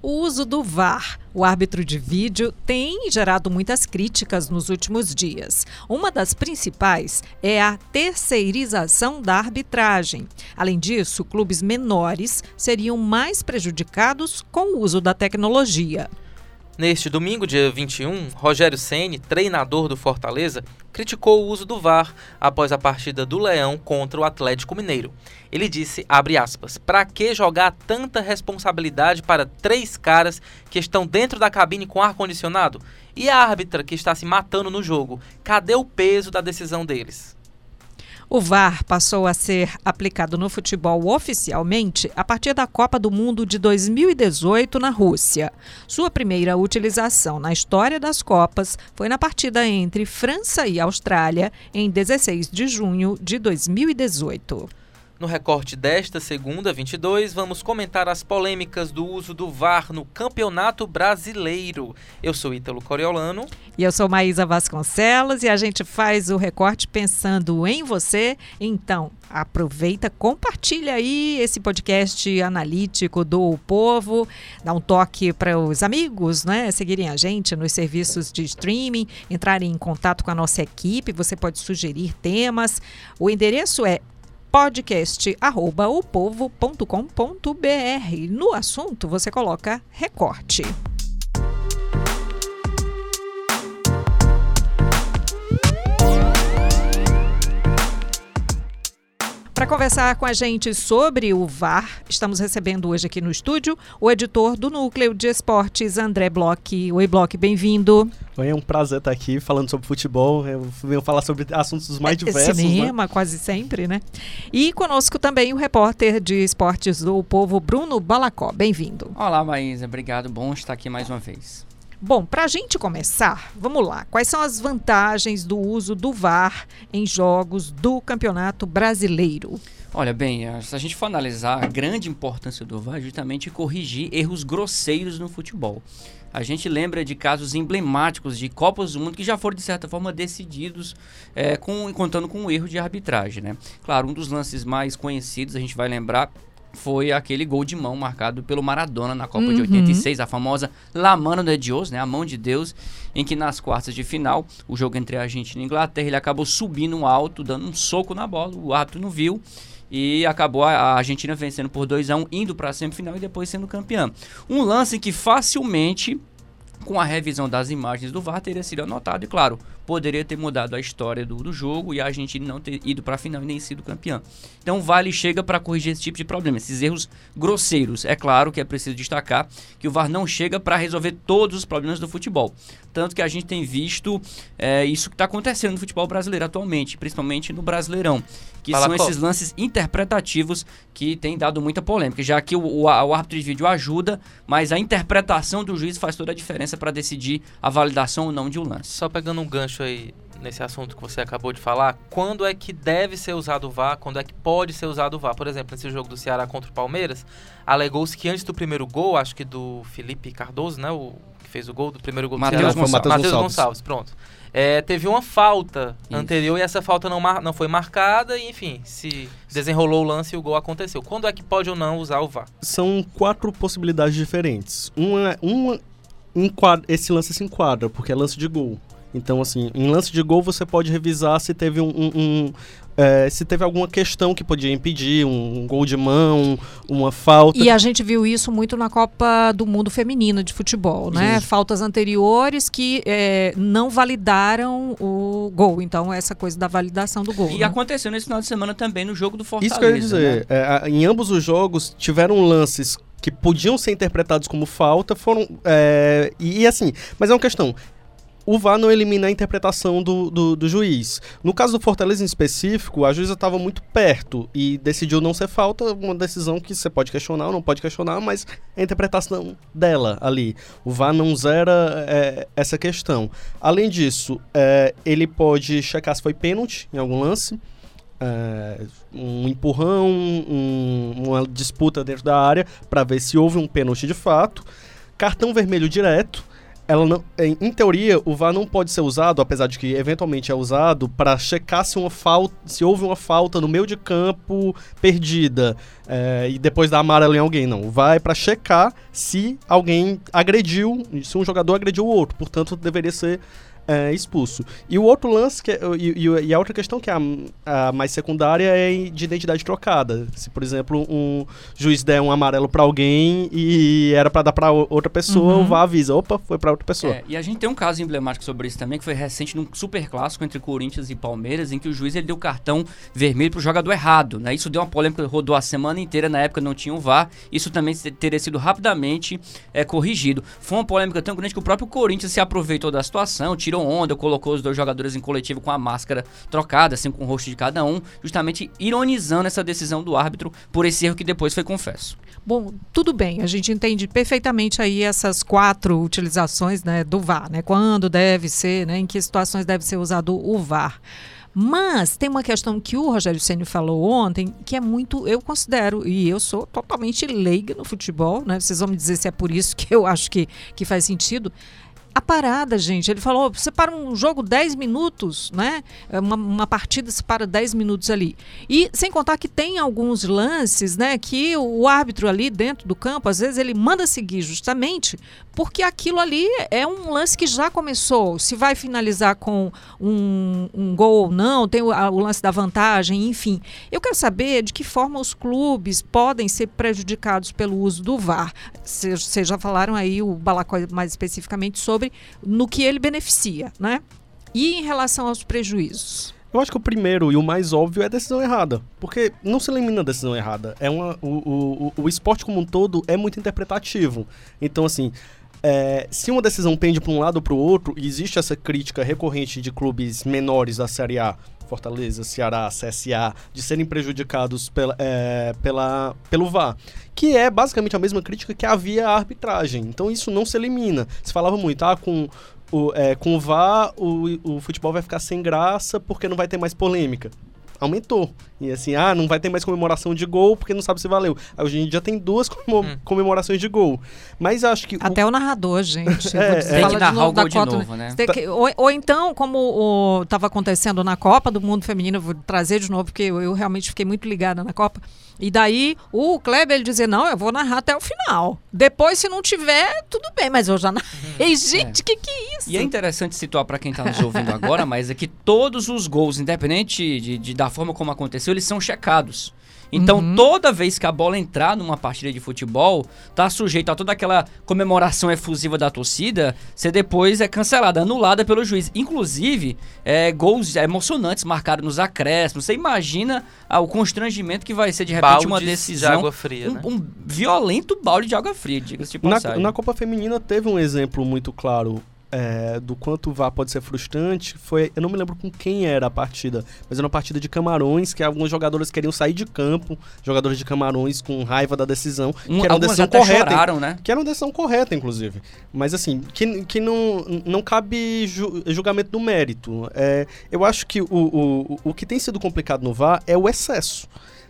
O uso do VAR, o árbitro de vídeo, tem gerado muitas críticas nos últimos dias. Uma das principais é a terceirização da arbitragem. Além disso, clubes menores seriam mais prejudicados com o uso da tecnologia. Neste domingo, dia 21, Rogério Ceni, treinador do Fortaleza, criticou o uso do VAR após a partida do Leão contra o Atlético Mineiro. Ele disse, aspas, "Para que jogar tanta responsabilidade para três caras que estão dentro da cabine com ar condicionado? E a árbitra que está se matando no jogo? Cadê o peso da decisão deles?" O VAR passou a ser aplicado no futebol oficialmente a partir da Copa do Mundo de 2018 na Rússia. Sua primeira utilização na história das Copas foi na partida entre França e Austrália em 16 de junho de 2018. No recorte desta segunda, 22, vamos comentar as polêmicas do uso do VAR no Campeonato Brasileiro. Eu sou Ítalo Coriolano. E eu sou Maísa Vasconcelos e a gente faz o recorte pensando em você. Então, aproveita, compartilha aí esse podcast analítico do Povo, dá um toque para os amigos, né, seguirem a gente nos serviços de streaming, entrarem em contato com a nossa equipe, você pode sugerir temas. O endereço é podcast@opovo.com.br. No assunto você coloca recorte. Para conversar com a gente sobre o VAR, estamos recebendo hoje aqui no estúdio o editor do Núcleo de Esportes, André Bloch. Oi, Bloch, bem-vindo. Oi, é um prazer estar aqui falando sobre futebol. Eu venho falar sobre assuntos mais é, diversos. Cinema, né? quase sempre, né? E conosco também o repórter de esportes do Povo, Bruno Balacó. Bem-vindo. Olá, Maísa. Obrigado. Bom estar aqui mais uma vez. Bom, para a gente começar, vamos lá. Quais são as vantagens do uso do VAR em jogos do Campeonato Brasileiro? Olha, bem, se a gente for analisar a grande importância do VAR é justamente corrigir erros grosseiros no futebol. A gente lembra de casos emblemáticos de Copas do Mundo que já foram, de certa forma, decididos é, com, contando com um erro de arbitragem, né? Claro, um dos lances mais conhecidos, a gente vai lembrar, foi aquele gol de mão marcado pelo Maradona na Copa uhum. de 86, a famosa La Mano de Deus, né, a mão de Deus, em que nas quartas de final, o jogo entre a Argentina e a Inglaterra, ele acabou subindo alto, dando um soco na bola, o árbitro não viu e acabou a Argentina vencendo por 2 a 1, indo para a semifinal e depois sendo campeã. Um lance que facilmente com a revisão das imagens do VAR teria sido anotado e claro, poderia ter mudado a história do, do jogo e a Argentina não ter ido para a final e nem sido campeã. Então Vale chega para corrigir esse tipo de problema, esses erros grosseiros. É claro que é preciso destacar que o VAR não chega para resolver todos os problemas do futebol. Tanto que a gente tem visto é, isso que está acontecendo no futebol brasileiro atualmente, principalmente no Brasileirão, que Fala são esses lances interpretativos que têm dado muita polêmica, já que o, o, o árbitro de vídeo ajuda, mas a interpretação do juiz faz toda a diferença para decidir a validação ou não de um lance. Só pegando um gancho aí nesse assunto que você acabou de falar, quando é que deve ser usado o VAR, quando é que pode ser usado o VAR? Por exemplo, nesse jogo do Ceará contra o Palmeiras, alegou-se que antes do primeiro gol, acho que do Felipe Cardoso, né, o fez o gol do primeiro gol Ceará, Gonçalves. Matheus Gonçalves, pronto. É, teve uma falta Isso. anterior e essa falta não, não foi marcada e, enfim, se desenrolou o lance e o gol aconteceu. Quando é que pode ou não usar o VAR? São quatro possibilidades diferentes. Uma, uma enquadra, esse lance se enquadra, porque é lance de gol. Então, assim, em lance de gol você pode revisar se teve um, um, um é, se teve alguma questão que podia impedir, um, um, gol de mão, uma falta. E a gente viu isso muito na Copa do Mundo Feminino de Futebol, né? Sim. Faltas anteriores que é, não validaram o gol. Então, essa coisa da validação do gol. E né? aconteceu nesse final de semana também no jogo do Fortaleza. Isso que eu ia dizer. Né? É, em ambos os jogos tiveram lances que podiam ser interpretados como falta, foram. É, e, e assim, mas é uma questão o VAR não elimina a interpretação do, do, do juiz. No caso do Fortaleza em específico, a juíza estava muito perto e decidiu não ser falta, uma decisão que você pode questionar ou não pode questionar, mas a interpretação dela ali. O VAR não zera é, essa questão. Além disso, é, ele pode checar se foi pênalti em algum lance. É, um empurrão, um, uma disputa dentro da área para ver se houve um pênalti de fato. Cartão vermelho direto ela não, em, teoria, o VAR não pode ser usado, apesar de que eventualmente é usado, para checar se, uma falta, se houve uma falta no meio de campo perdida é, e depois dar amarelo em alguém. Não, o VAR é para checar se alguém agrediu, se um jogador agrediu o outro. Portanto, deveria ser é, expulso. E o outro lance, que e, e, a outra questão que é a, a, mais secundária é de identidade trocada. Se, por exemplo, um juiz der um amarelo para alguém e era para dar para outra pessoa, uhum. o VAR avisa, opa, foi para outra pessoa. É, e a gente tem um caso emblemático sobre isso também, que foi recente num super clássico entre Corinthians e Palmeiras, em que o juiz ele deu cartão vermelho pro jogador errado. Né? Isso deu uma polêmica, rodou a semana inteira, na época não tinha o VAR. Isso também teria sido rapidamente é, corrigido. Foi uma polêmica tão grande que o próprio Corinthians se aproveitou da situação, tirou tirou onda, colocou os dois jogadores em coletivo com a máscara trocada, assim, com o rosto de cada um, justamente ironizando essa decisão do árbitro por esse erro que depois foi confesso. Bom, tudo bem, a gente entende perfeitamente aí essas quatro utilizações né, do VAR, né? Quando deve ser, né, em que situações deve ser usado o VAR. Mas tem uma questão que o Rogério Ceni falou ontem, que é muito, eu considero, e eu sou totalmente leiga no futebol, né? Vocês vão me dizer se é por isso que eu acho que, que faz sentido a parada, gente. Ele falou: você para um jogo 10 minutos, né? É uma, uma partida se para 10 minutos ali. E sem contar que tem alguns lances, né? Que o árbitro ali dentro do campo, às vezes, ele manda seguir justamente porque aquilo ali é um lance que já começou. Se vai finalizar com um, um gol ou não, tem o, a, o, lance da vantagem, enfim. Eu quero saber de que forma os clubes podem ser prejudicados pelo uso do VAR. Vocês já falaram aí, o Balacói mais especificamente, sobre no que ele beneficia, né? E em relação aos prejuízos? Eu acho que o primeiro e o mais óbvio é a decisão errada. Porque não se elimina a decisão errada. É uma, o, o, o esporte como um todo é muito interpretativo. Então, assim, é, se uma decisão pende para um lado ou para o outro, existe essa crítica recorrente de clubes menores da Série A, Fortaleza, Ceará, CSA, de serem prejudicados pela, é, pela, pelo VAR, que é basicamente a mesma crítica que havia à arbitragem. Então isso não se elimina. Se falava muito, ah, com o, é, com o VAR o, o futebol vai ficar sem graça porque não vai ter mais polêmica aumentou. E assim, ah, não vai ter mais comemoração de gol porque não sabe se valeu. Hoje em dia tem duas hum. comemorações de gol. Mas acho que. Até o, o narrador, gente. é, é. Tem que narrar o gol de novo, né? Que, ou, ou, então, como estava acontecendo na Copa do Mundo Feminino, vou trazer de novo, porque eu, eu realmente fiquei muito ligada na Copa. E daí o Kleber ele dizer, não, eu vou narrar até o final. Depois, se não tiver, tudo bem, mas eu já narrei. Gente, o é. que, que é isso? E é interessante situar para quem está nos ouvindo agora, mas é que todos os gols, independente de, de, da forma como aconteceu, eles são checados. Então, uhum. toda vez que a bola entrar numa partida de futebol, tá sujeito a toda aquela comemoração efusiva da torcida, ser depois é cancelada, anulada pelo juiz. Inclusive, é, gols emocionantes marcados nos acréscimos. Você imagina ah, o constrangimento que vai ser de repente Baldes uma decisão. De água fria, um, né? um violento balde de água fria, diga-se de passagem. Na, na Copa Feminina teve um exemplo muito claro é, do quanto o VAR pode ser frustrante foi. Eu não me lembro com quem era a partida, mas era uma partida de Camarões, que alguns jogadores queriam sair de campo, jogadores de Camarões com raiva da decisão, um, que era uma decisão correta. Choraram, né? Que era uma decisão correta, inclusive. Mas assim, que, que não, não cabe ju, julgamento do mérito. É, eu acho que o, o, o que tem sido complicado no VAR é o excesso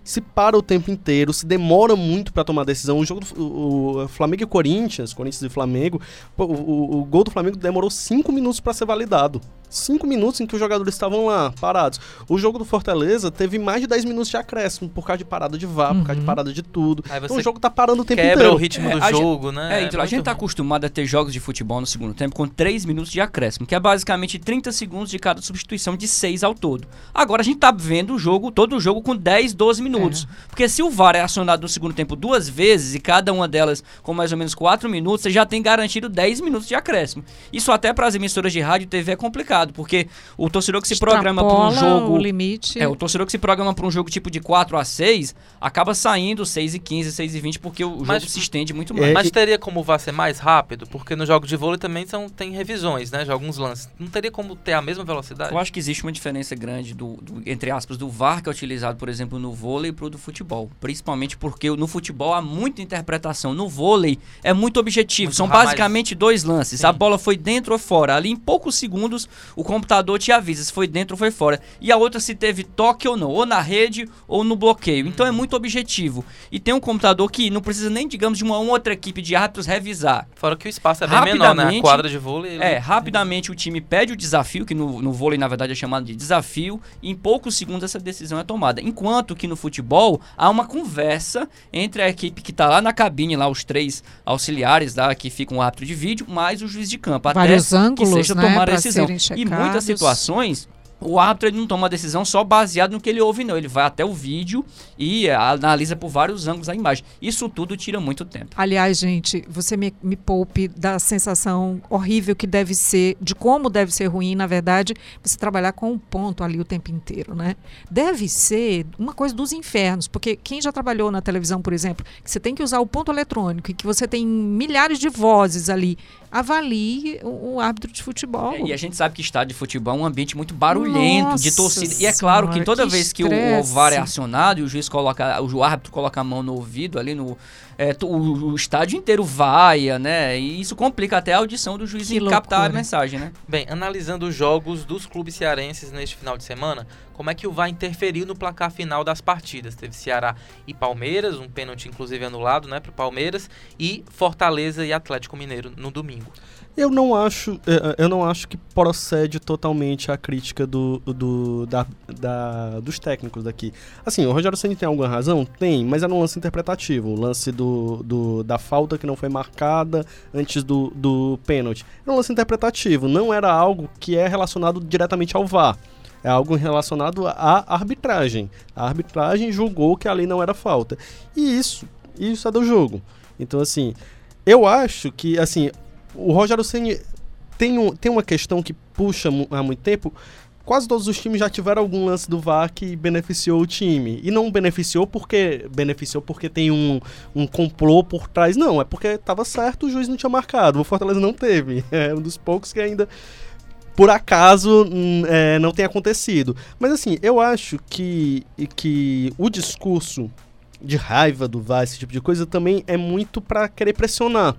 se para o tempo inteiro, se demora muito para tomar decisão. O jogo do o, o Flamengo e Corinthians, Corinthians e Flamengo, o, o, o gol do Flamengo demorou cinco minutos para ser validado cinco minutos em que os jogadores estavam lá, parados. O jogo do Fortaleza teve mais de 10 minutos de acréscimo, por causa de parada de VAR, uhum. por causa de uhum. parada de tudo. Então o jogo tá parando o tempo quebra inteiro. Quebra o ritmo é, do jogo, gente, né? É, então, é a gente tá acostumado a ter jogos de futebol no segundo tempo com 3 minutos de acréscimo, que é basicamente 30 segundos de cada substituição de 6 ao todo. Agora a gente tá vendo o jogo, todo o jogo com 10, 12 minutos. É. Porque se o VAR é acionado no segundo tempo duas vezes e cada uma delas com mais ou menos 4 minutos, você já tem garantido 10 minutos de acréscimo. Isso até para as emissoras de rádio e TV é complicado, porque o torcedor que se programa para um jogo. O limite. É, o torcedor que se programa para um jogo tipo de 4 a 6 acaba saindo 6 e 15, 6 e 20, porque o mas, jogo se estende muito mais. É, mas teria como vá ser mais rápido? Porque no jogo de vôlei também são, tem revisões, né? De alguns lances. Não teria como ter a mesma velocidade? Eu acho que existe uma diferença grande do, do entre aspas, do VAR que é utilizado, por exemplo, no vôlei pro do futebol. Principalmente porque no futebol há muita interpretação. No vôlei é muito objetivo. Muito São basicamente mais... dois lances. Sim. A bola foi dentro ou fora. Ali em poucos segundos o computador te avisa se foi dentro ou foi fora. E a outra se teve toque ou não, ou na rede ou no bloqueio. Então é muito objetivo. E tem um computador que não precisa nem, digamos, de uma outra equipe de árbitros revisar. Fora que o espaço é bem menor, né? A quadra de vôlei. ele- É, rapidamente o time pede o desafio, que no, no vôlei, na verdade, é chamado de desafio, e em poucos segundos essa decisão é tomada. Enquanto que no futebol há uma conversa entre a equipe que está lá na cabine, lá os três auxiliares lá, que ficam o árbitro de vídeo, mais o juiz de campo. Vários até ângulos, que seja né, tomar a decisão. E muitas situações. O árbitro ele não toma a decisão só baseado no que ele ouve, não. Ele vai até o vídeo e eh, analisa por vários ângulos a imagem. Isso tudo tira muito tempo. Aliás, gente, você me, me poupe da sensação horrível que deve ser, de como deve ser ruim, na verdade, você trabalhar com um ponto ali o tempo inteiro, né? Deve ser uma coisa dos infernos, porque quem já trabalhou na televisão, por exemplo, que você tem que usar o ponto eletrônico e que você tem milhares de vozes ali, avalie o, o árbitro de futebol. É, e a gente sabe que estádio de futebol é um ambiente muito barulhento, de Nossa torcida. E é claro que toda que vez que o, o estresse. VAR é acionado e o juiz coloca, o árbitro coloca a mão no ouvido ali no. é, o, o estádio inteiro vaia, né? E isso complica até a audição do juiz Que em captar a loucura. mensagem, né? Bem, analisando os jogos dos clubes cearenses neste final de semana, como é que o VAR interferiu no placar final das partidas? Teve Ceará e Palmeiras, um pênalti inclusive anulado, né, pro Palmeiras, e Fortaleza e Atlético Mineiro no domingo. Eu não acho, eh, eu não acho que procede totalmente a crítica do, do- da, da- dos técnicos daqui. Assim, o Rogério Ceni tem alguma razão? Tem, mas era um lance interpretativo. O lance do, do- da falta que não foi marcada antes do, do pênalti. Era um lance interpretativo, não era algo que é relacionado diretamente ao VAR. É algo relacionado à arbitragem. A arbitragem julgou que ali não era falta. E isso, isso é do jogo. Então, assim, eu acho que, assim, o Rogério Ceni tem, um, tem uma questão que puxa há muito tempo. Quase todos os times já tiveram algum lance do VAR que beneficiou o time. E não beneficiou porque beneficiou porque tem um, um complô por trás. Não, é porque estava certo, o juiz não tinha marcado. O Fortaleza não teve. É um dos poucos que ainda, por acaso, hum, é, não tem acontecido. Mas assim, eu acho que, que o discurso de raiva do VAR, esse tipo de coisa, também é muito para querer pressionar.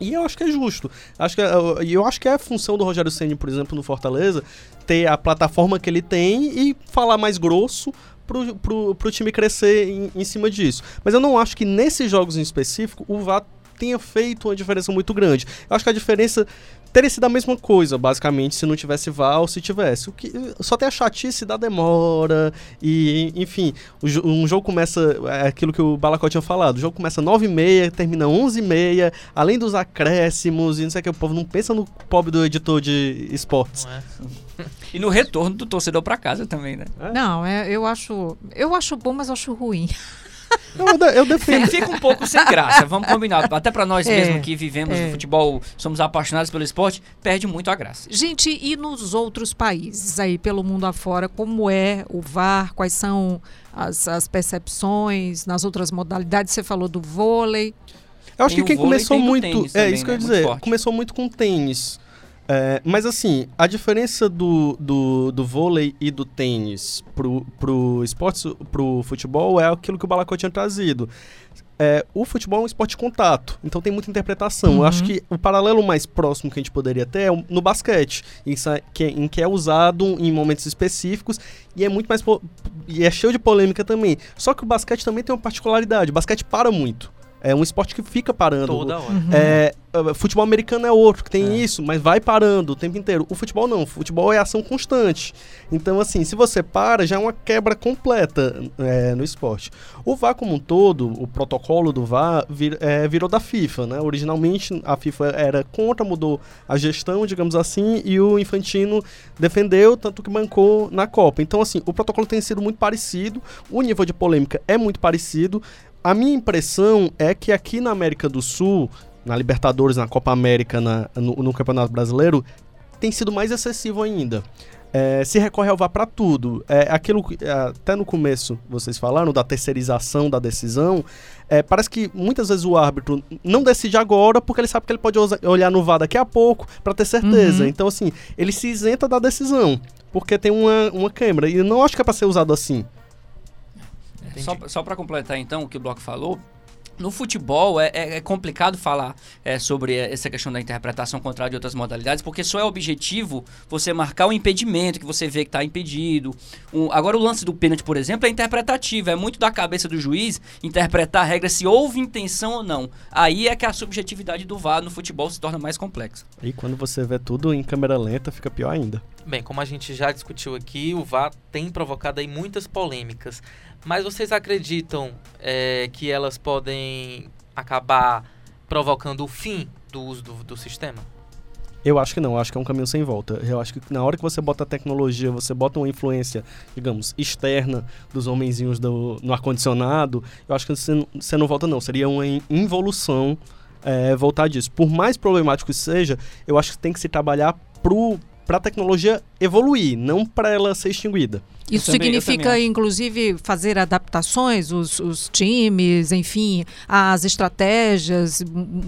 E eu acho que é justo. Acho que, é- e eu acho que é a função do Rogério Ceni, por exemplo, no Fortaleza, ter a plataforma que ele tem e falar mais grosso pro, pro, pro time crescer em, em cima disso. Mas eu não acho que nesses jogos em específico o VAR tenha feito uma diferença muito grande. Eu acho que a diferença teria sido a mesma coisa, basicamente, se não tivesse VAR ou se tivesse. O que só tem a chatice da demora e, enfim, um jogo começa, é aquilo que o Balacó tinha falado, o jogo começa 9h30, termina 11h30, além dos acréscimos e não sei o que, o povo não pensa no pobre do editor de esportes. Não é? E no retorno do torcedor pra casa também, né? Não, é, eu acho, eu acho bom, mas eu acho ruim. Eu, eu É, defendo. fica um pouco sem graça, vamos combinar. Até pra nós É, mesmo que vivemos é. no futebol, somos apaixonados pelo esporte, perde muito a graça. Gente, e nos outros países aí pelo mundo afora, como é o VAR? Quais são as, as percepções nas outras modalidades? Você falou do vôlei. Eu acho Tem que quem vôlei, começou muito. tênis é também, isso que eu ia né? dizer. Muito forte. Começou muito com tênis. É, mas assim, a diferença do, do, do vôlei e do tênis pro, pro esporte, pro futebol é aquilo que o Balacó tinha trazido. É, o futebol é um esporte de contato, então tem muita interpretação. Eu acho que o paralelo mais próximo que a gente poderia ter é no basquete, em, que, é- em que é usado em momentos específicos e é muito mais e é cheio de polêmica também. Só que o basquete também tem uma particularidade, o basquete para muito. É um esporte que fica parando. Toda hora. É, uh, futebol americano é outro, que tem É. isso, mas vai parando o tempo inteiro. O futebol não, o futebol é ação constante. Então, assim, se você para, já é uma quebra completa é, no esporte. O VAR como um todo, o protocolo do VAR vir- é, virou da FIFA, né? Originalmente a FIFA era contra, mudou a gestão, digamos assim, e o Infantino defendeu, tanto que bancou na Copa. Então, assim, o protocolo tem sido muito parecido, o nível de polêmica é muito parecido. A minha impressão é que aqui na América do Sul, na Libertadores, na Copa América, na- no, no Campeonato Brasileiro, tem sido mais excessivo ainda. É, se recorre ao VAR para tudo. É, aquilo que é, até no começo vocês falaram da terceirização da decisão. é, parece que muitas vezes o árbitro não decide agora porque ele sabe que ele pode olhar no VAR daqui a pouco para ter certeza. Uhum. Então, assim, ele se isenta da decisão porque tem uma, uma câmera. E não acho que é para ser usado assim. Só, só para completar então o que o Bloco falou, no futebol é, é, é complicado falar é, sobre essa questão da interpretação contrária de outras modalidades, porque só é objetivo você marcar o impedimento, que você vê que está impedido. Um, agora, o lance do pênalti, por exemplo, é interpretativo. É muito da cabeça do juiz interpretar a regra se houve intenção ou não. Aí é que a subjetividade do VAR no futebol se torna mais complexa. E quando você vê tudo em câmera lenta, fica pior ainda. Bem, como a gente já discutiu aqui, o VAR tem provocado aí muitas polêmicas. Mas vocês acreditam é, que elas podem acabar provocando o fim do uso do, do sistema? Eu acho que não, acho que é um caminho sem volta. Eu acho que na hora que você bota a tecnologia, você bota uma influência, digamos, externa dos homenzinhos do, no ar-condicionado, eu acho que você, você não volta não. Seria uma involução é, voltar disso. Por mais problemático que seja, eu acho que tem que se trabalhar para a tecnologia evoluir, não para ela ser extinguida. Isso também, significa, inclusive, fazer adaptações, os, os, times, enfim, as estratégias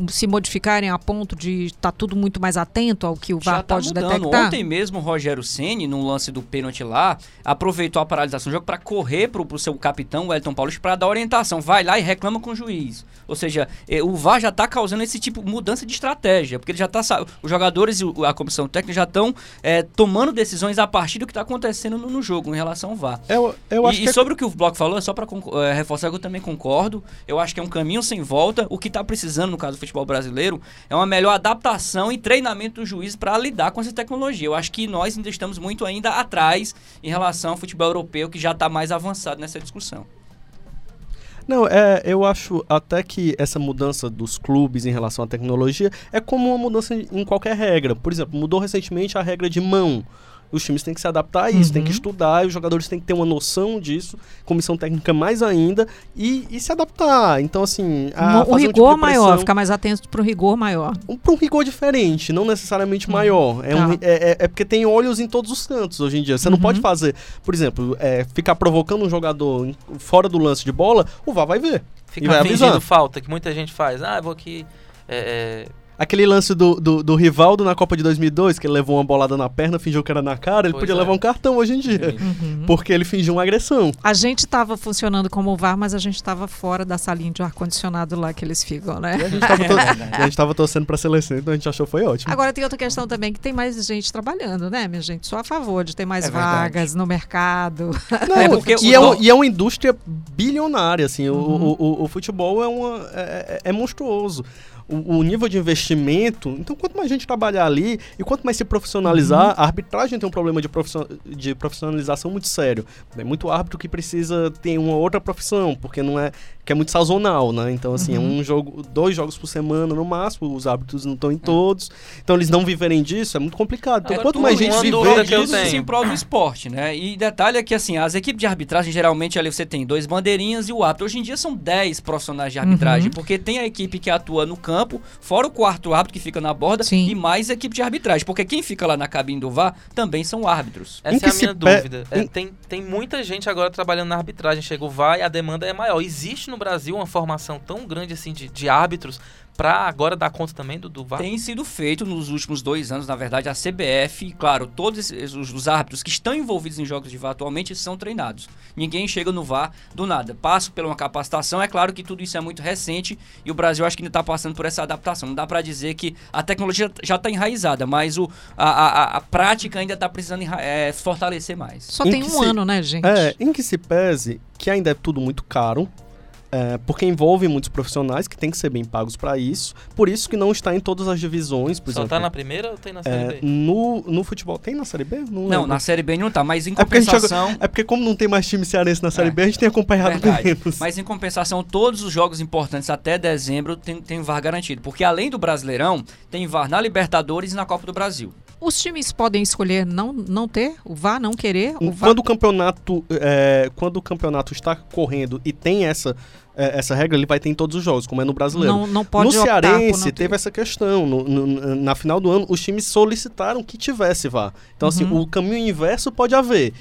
se modificarem a ponto de estar tá tudo muito mais atento ao que o VAR tá pode mudando. detectar? Ontem mesmo o Rogério Ceni, no lance do pênalti lá, aproveitou a paralisação do jogo para correr para o seu capitão, o Elton Paulus, para dar orientação. Vai lá e reclama com o juiz. Ou seja, o VAR já está causando esse tipo de mudança de estratégia, porque ele já está. Os jogadores e a comissão técnica já estão é, tomando decisões a partir do que está acontecendo no, no jogo em relação relação ao VAR. Eu, eu acho e, que e sobre o que o Bloco falou, só para é, reforçar que eu também concordo. Eu acho que é um caminho sem volta. O que está precisando, no caso do futebol brasileiro, é uma melhor adaptação e treinamento do juiz para lidar com essa tecnologia. Eu acho que nós ainda estamos muito ainda atrás em relação ao futebol europeu, que já está mais avançado nessa discussão. Não, é, eu acho até que essa mudança dos clubes em relação à tecnologia é como uma mudança em qualquer regra. Por exemplo, mudou recentemente a regra de mão os times têm que se adaptar a isso, uhum. têm que estudar, os jogadores têm que ter uma noção disso, comissão técnica mais ainda, e, e se adaptar. Então, assim. A, o rigor um tipo maior, ficar mais atento para o rigor maior. Um, para um rigor diferente, não necessariamente uhum. maior. É, tá. um, é, é, é, porque tem olhos em todos os cantos hoje em dia. Você uhum. não pode fazer, por exemplo, é, ficar provocando um jogador fora do lance de bola, o VAR vai ver. Ficar fingindo falta, que muita gente faz. Ah, eu vou aqui. É, é Aquele lance do, do, do, Rivaldo na Copa de 2002, que ele levou uma bolada na perna, fingiu que era na cara, ele pois podia é. levar um cartão hoje em dia. Uhum. Porque ele fingiu uma agressão. A gente estava funcionando como VAR, mas a gente estava fora da salinha de ar-condicionado lá que eles ficam, né? E a gente estava é torcendo pra seleção, então a gente achou que foi ótimo. Agora tem outra questão também, que tem mais gente trabalhando, né, minha gente? Sou a favor de ter mais é vagas no mercado. Não, é porque e, é um, e, é uma indústria bilionária, assim. Uhum. O, o, o, o, futebol é, uma, é, é, é monstruoso o, o, nível de investimento. Então, quanto mais gente trabalhar ali e quanto mais se profissionalizar, uhum. a arbitragem tem um problema de, profission, de profissionalização muito sério. É muito árbitro que precisa ter uma outra profissão, porque não é que é muito sazonal, né? Então, assim, é uhum. é um jogo, dois jogos por semana no máximo, os árbitros não estão em todos. Então, eles não viverem disso, é muito complicado. Então, Agora, quanto mais gente viver disso... Isso em prol do esporte, né? E detalhe é que, assim, as equipes de arbitragem, geralmente, ali você tem dois bandeirinhas e o árbitro. Hoje em dia são dez profissionais de arbitragem, uhum. porque tem a equipe que atua no campo, campo, fora o quarto árbitro que fica na borda Sim. e mais a equipe de arbitragem. Porque quem fica lá na cabine do VAR também são árbitros. Essa é a minha dúvida. É, tem, tem muita gente agora trabalhando na arbitragem. Chega o VAR e a demanda é maior. Existe no Brasil uma formação tão grande assim de, de árbitros para agora dar conta também do, do VAR? Tem sido feito nos últimos dois anos, na verdade, a CBF, claro, todos os, os, árbitros que estão envolvidos em jogos de VAR atualmente são treinados. Ninguém chega no VAR do nada. Passa por uma capacitação, é claro que tudo isso é muito recente e o Brasil acho que ainda está passando por essa adaptação. Não dá para dizer que a tecnologia já está enraizada, mas o, a, a, a prática ainda está precisando é, fortalecer mais. Só em tem um se, ano, né, gente? É, em que se pese que ainda é tudo muito caro, é, porque envolve muitos profissionais que têm que ser bem pagos para isso. Por isso que não está em todas as divisões. Por Só está na primeira ou tem na Série é, B? No, no futebol tem na Série B? Não, não na Série B não está, mas em compensação... É porque, é porque, como não tem mais time cearense na Série é, B, a gente tem acompanhado menos. Mas em compensação, todos os jogos importantes até dezembro tem, tem VAR garantido. Porque além do Brasileirão, tem VAR na Libertadores e na Copa do Brasil. Os times podem escolher não, não ter o VAR, não querer o VAR? Quando o campeonato, é, quando o campeonato está correndo e tem essa é, essa regra ele vai ter em todos os jogos, como é no brasileiro. Não, não pode no Cearense teve essa questão. No, no, na final do ano, os times solicitaram que tivesse VAR. Então, assim, uhum. assim, o caminho inverso pode haver.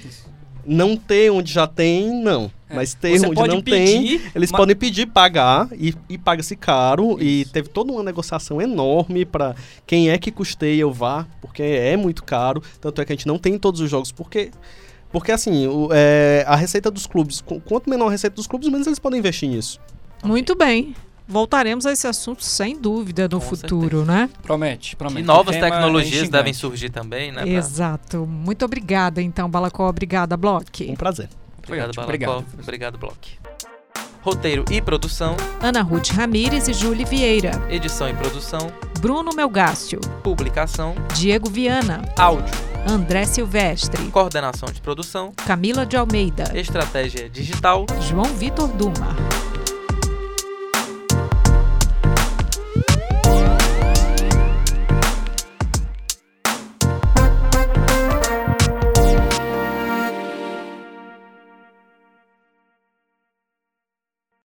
Não ter onde já tem, não. É. Mas ter Você onde não pedir, tem, eles podem pedir pagar e, e paga-se caro. Isso. E teve toda uma negociação enorme para quem é que custeia o VAR, porque é muito caro. Tanto é que a gente não tem em todos os jogos, porque porque assim, o, é, a receita dos clubes, quanto menor a receita dos clubes, menos eles podem investir nisso. Muito bem. Voltaremos a esse assunto sem dúvida no Com futuro, né? Promete, promete. E novas é tecnologias instigante. devem surgir também, né? pra- Exato. Muito obrigada, então, Balacó. Obrigada, Block. Um prazer. Obrigado, Balacó. obrigado. Obrigado, Block. Roteiro e produção, Ana Ruth Ramires e Júlia Vieira. edição e produção, Bruno Melgácio. publicação, Diego Viana. áudio, André Silvestre. coordenação de produção, Camila de Almeida. estratégia digital, João Vitor Duma.